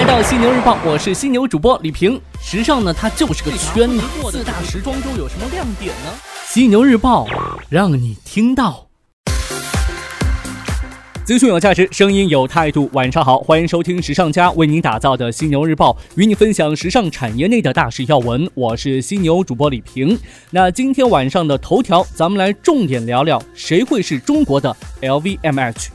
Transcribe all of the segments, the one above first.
来到犀牛日报，我是犀牛主播李平。时尚呢，它就是个圈子。四大时装周有什么亮点呢？犀牛日报让你听到。资讯有价值，声音有态度。晚上好，欢迎收听时尚家为您打造的犀牛日报，与你分享时尚产业内的大事要闻。我是犀牛主播李平。那今天晚上的头条，咱们来重点聊聊谁会是中国的 LVMH。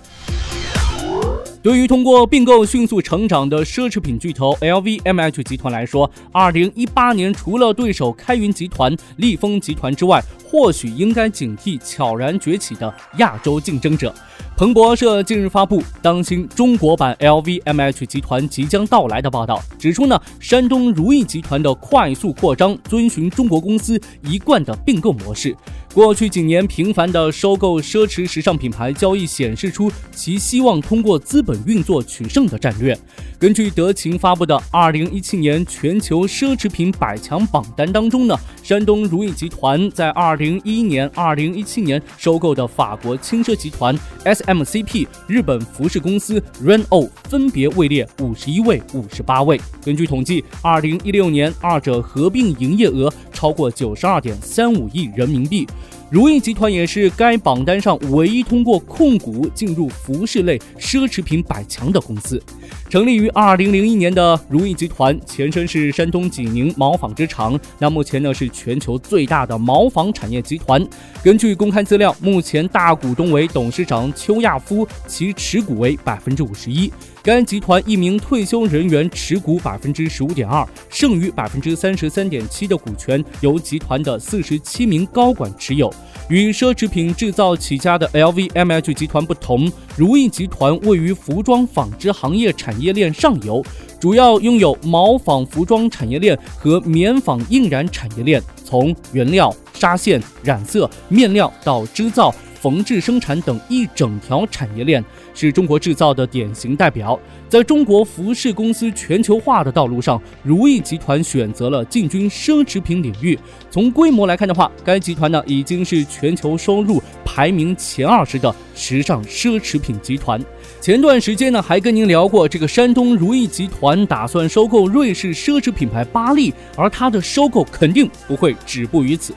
对于通过并购迅速成长的奢侈品巨头 LVMH 集团来说，二零一八年除了对手开云集团、利丰集团之外，或许应该警惕悄然崛起的亚洲竞争者。彭博社近日发布当今中国版 LVMH 集团即将到来的报道，指出呢，山东如意集团的快速扩张遵循中国公司一贯的并购模式。过去几年频繁的收购奢侈时尚品牌交易显示出其希望通过资本运作取胜的战略。根据德勤发布的二零一七年全球奢侈品百强榜单当中呢，山东如意集团在二零一一年、二零一七年收购的法国轻奢集团 S MCP、日本服饰公司 Reno 分别位列五十一位、五十八位。根据统计，二零一六年二者合并营业额超过九十二点三五亿人民币。如意集团也是该榜单上唯一通过控股进入服饰类奢侈品百强的公司。成立于二零零一年的如意集团，前身是山东济宁毛纺织厂，那目前呢是全球最大的毛纺产业集团。根据公开资料，目前大股东为董事长邱亚夫，其持股为百分之五十一。该集团一名退休人员持股百分之十五点二，剩余百分之三十三点七的股权由集团的四十七名高管持有。与奢侈品制造起家的 LVMH 集团不同，如意集团位于服装纺织行业产业链上游，主要拥有毛纺服装产业链和棉纺印染产业链，从原料、纱线、染色、面料到织造。缝制生产等一整条产业链是中国制造的典型代表。在中国服饰公司全球化的道路上，如意集团选择了进军奢侈品领域。从规模来看的话，该集团呢已经是全球收入排名前二十的时尚奢侈品集团。前段时间呢还跟您聊过，这个山东如意集团打算收购瑞士奢侈品牌巴利，而它的收购肯定不会止步于此。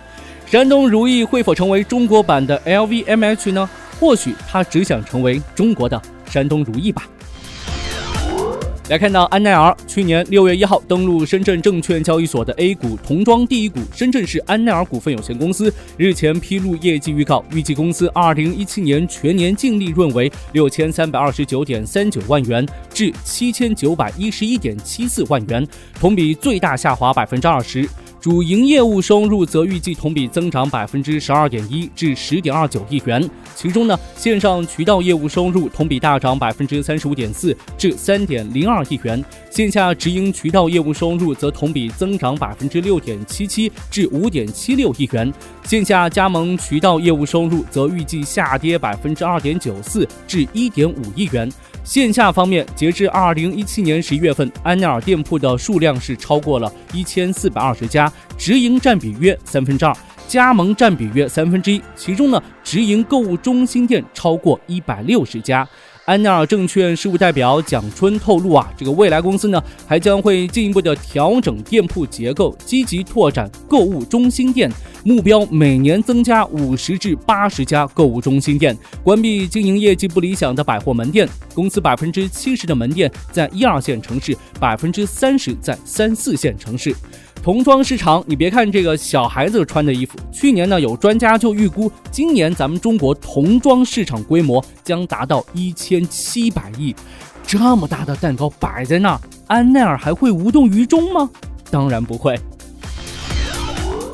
山东如意会否成为中国版的 LVMH 呢？或许他只想成为中国的山东如意吧。来看到安奈儿，去年六月一号登陆深圳证券交易所的 A 股童装第一股深圳市安奈儿股份有限公司日前披露业绩预告，预计公司二零一七年全年净利润为六千三百二十九点三九万元至七千九百一十一点七四万元，同比最大下滑百分之二十。主营业务收入则预计同比增长百分之十二点一至十点二九亿元，其中呢，线上渠道业务收入同比大涨百分之三十五点四至三点零二亿元，线下直营渠道业务收入则同比增长百分之六点七七至五点七六亿元，线下加盟渠道业务收入则预计下跌百分之二点九四至一点五亿元。线下方面，截至二零一七年十一月份，安奈儿店铺的数量是超过了一千四百二十家，直营占比约三分之二，加盟占比约三分之一。其中呢，直营购物中心店超过一百六十家。安奈尔证券事务代表蒋春透露啊，这个未来公司呢还将会进一步的调整店铺结构，积极拓展购物中心店，目标每年增加五十至八十家购物中心店，关闭经营业绩不理想的百货门店。公司百分之七十的门店在一二线城市，百分之三十在三四线城市。童装市场，你别看这个小孩子穿的衣服，去年呢有专家就预估，今年咱们中国童装市场规模将达到一千七百亿，这么大的蛋糕摆在那儿，安奈儿还会无动于衷吗？当然不会。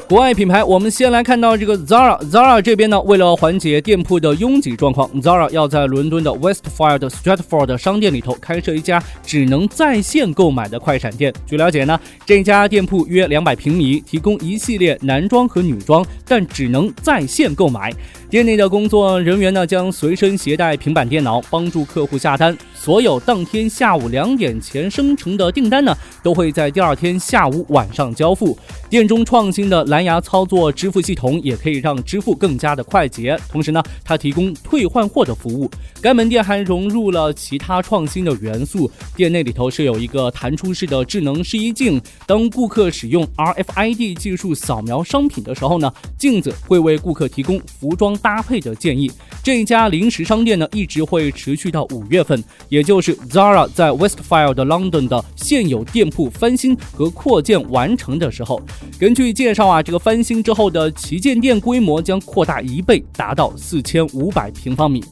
国外品牌，我们先来看到这个 Zara。Zara 这边呢，为了缓解店铺的拥挤状况，Zara 要在伦敦的 Westfield Stratford 商店里头开设一家只能在线购买的快闪店。据了解呢，这家店铺约两百平米，提供一系列男装和女装，但只能在线购买。店内的工作人员呢，将随身携带平板电脑，帮助客户下单。所有当天下午两点前生成的订单呢，都会在第二天下午晚上交付。店中创新的蓝蓝牙操作支付系统也可以让支付更加的快捷。同时呢，它提供退换货的服务。该门店还融入了其他创新的元素，店内里头设有一个弹出式的智能试衣镜。当顾客使用 RFID 技术扫描商品的时候呢，镜子会为顾客提供服装搭配的建议。这一家零食商店呢，一直会持续到五月份，也就是 Zara 在 Westfield London 的现有店铺翻新和扩建完成的时候。根据介绍啊，这个翻新之后的旗舰店规模将扩大一倍，达到四千五百平方米。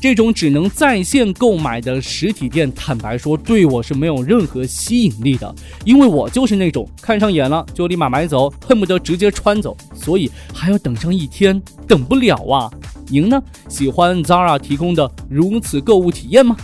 这种只能在线购买的实体店，坦白说，对我是没有任何吸引力的，因为我就是那种看上眼了就立马买走，恨不得直接穿走，所以还要等上一天，等不了啊。您呢？喜欢 Zara 提供的如此购物体验吗？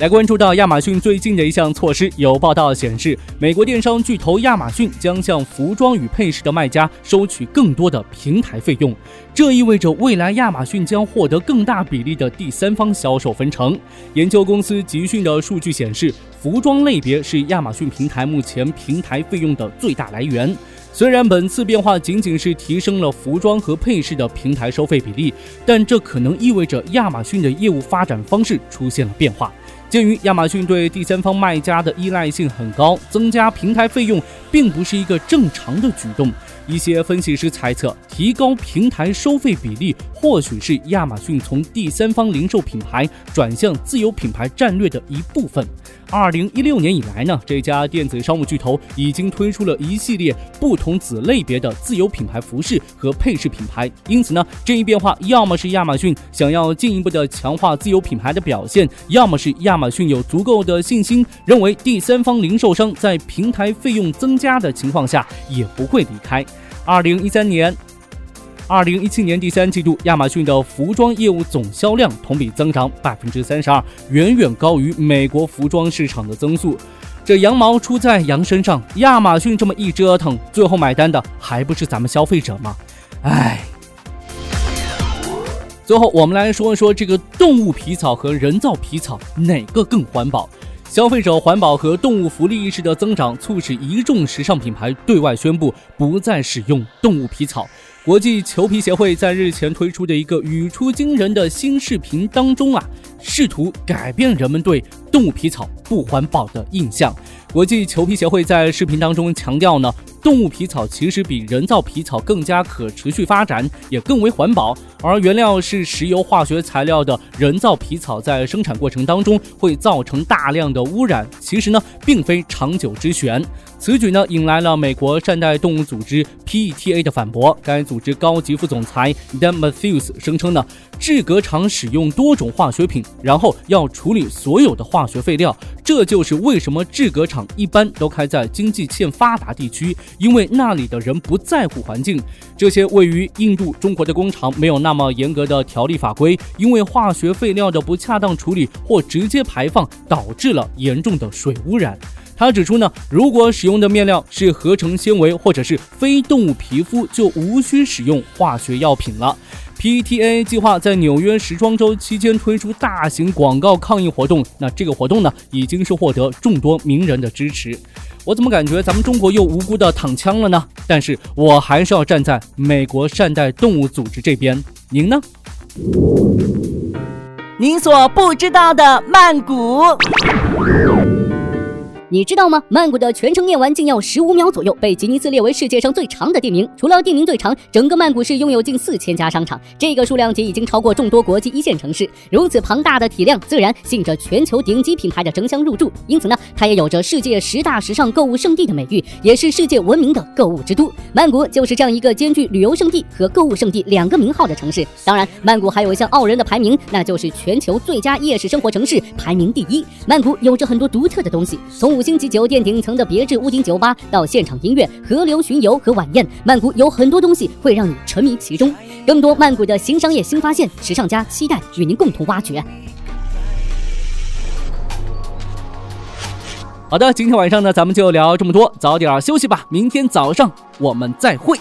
来关注到亚马逊最近的一项措施，有报道显示，美国电商巨头亚马逊将向服装与配饰的卖家收取更多的平台费用。这意味着未来亚马逊将获得更大比例的第三方销售分成。研究公司集讯的数据显示，服装类别是亚马逊平台目前平台费用的最大来源。虽然本次变化仅仅是提升了服装和配饰的平台收费比例，但这可能意味着亚马逊的业务发展方式出现了变化。鉴于亚马逊对第三方卖家的依赖性很高，增加平台费用并不是一个正常的举动。一些分析师猜测，提高平台收费比例或许是亚马逊从第三方零售品牌转向自有品牌战略的一部分。二零一六年以来呢，这家电子商务巨头已经推出了一系列不同子类别的自有品牌服饰和配饰品牌。因此呢，这一变化要么是亚马逊想要进一步的强化自有品牌的表现，要么是亚马逊有足够的信心，认为第三方零售商在平台费用增加的情况下也不会离开。二零一三年。二零一七年第三季度，亚马逊的服装业务总销量同比增长百分之三十二，远远高于美国服装市场的增速。这羊毛出在羊身上，亚马逊这么一折腾，最后买单的还不是咱们消费者吗？唉。最后，我们来说一说这个动物皮草和人造皮草哪个更环保？消费者环保和动物福利意识的增长，促使一众时尚品牌对外宣布不再使用动物皮草。国际裘皮协会在日前推出的一个语出惊人的新视频当中啊，试图改变人们对动物皮草不环保的印象。国际裘皮协会在视频当中强调呢。动物皮草其实比人造皮草更加可持续发展，也更为环保。而原料是石油化学材料的人造皮草，在生产过程当中会造成大量的污染，其实呢，并非长久之选。此举呢，引来了美国善待动物组织 PETA 的反驳。该组织高级副总裁 Dan Matthews 声称呢，制革厂使用多种化学品，然后要处理所有的化学废料，这就是为什么制革厂一般都开在经济欠发达地区。因为那里的人不在乎环境，这些位于印度、中国的工厂没有那么严格的条例法规，因为化学废料的不恰当处理或直接排放导致了严重的水污染。他指出呢，如果使用的面料是合成纤维或者是非动物皮肤，就无需使用化学药品了。PTA 计划在纽约时装周期间推出大型广告抗议活动，那这个活动呢，已经是获得众多名人的支持。我怎么感觉咱们中国又无辜的躺枪了呢？但是我还是要站在美国善待动物组织这边。您呢？您所不知道的曼谷。你知道吗？曼谷的全程念完竟要十五秒左右，被吉尼斯列为世界上最长的地名。除了地名最长，整个曼谷市拥有近四千家商场，这个数量级已经超过众多国际一线城市。如此庞大的体量，自然吸引着全球顶级品牌的争相入驻。因此呢，它也有着世界十大时尚购物圣地的美誉，也是世界闻名的购物之都。曼谷就是这样一个兼具旅游胜地和购物胜地两个名号的城市。当然，曼谷还有一项傲人的排名，那就是全球最佳夜市生活城市排名第一。曼谷有着很多独特的东西，从五星级酒店顶层的别致屋顶酒吧，到现场音乐、河流巡游和晚宴，曼谷有很多东西会让你沉迷其中。更多曼谷的新商业新发现，时尚家期待与您共同挖掘。好的，今天晚上呢，咱们就聊这么多，早点休息吧，明天早上我们再会。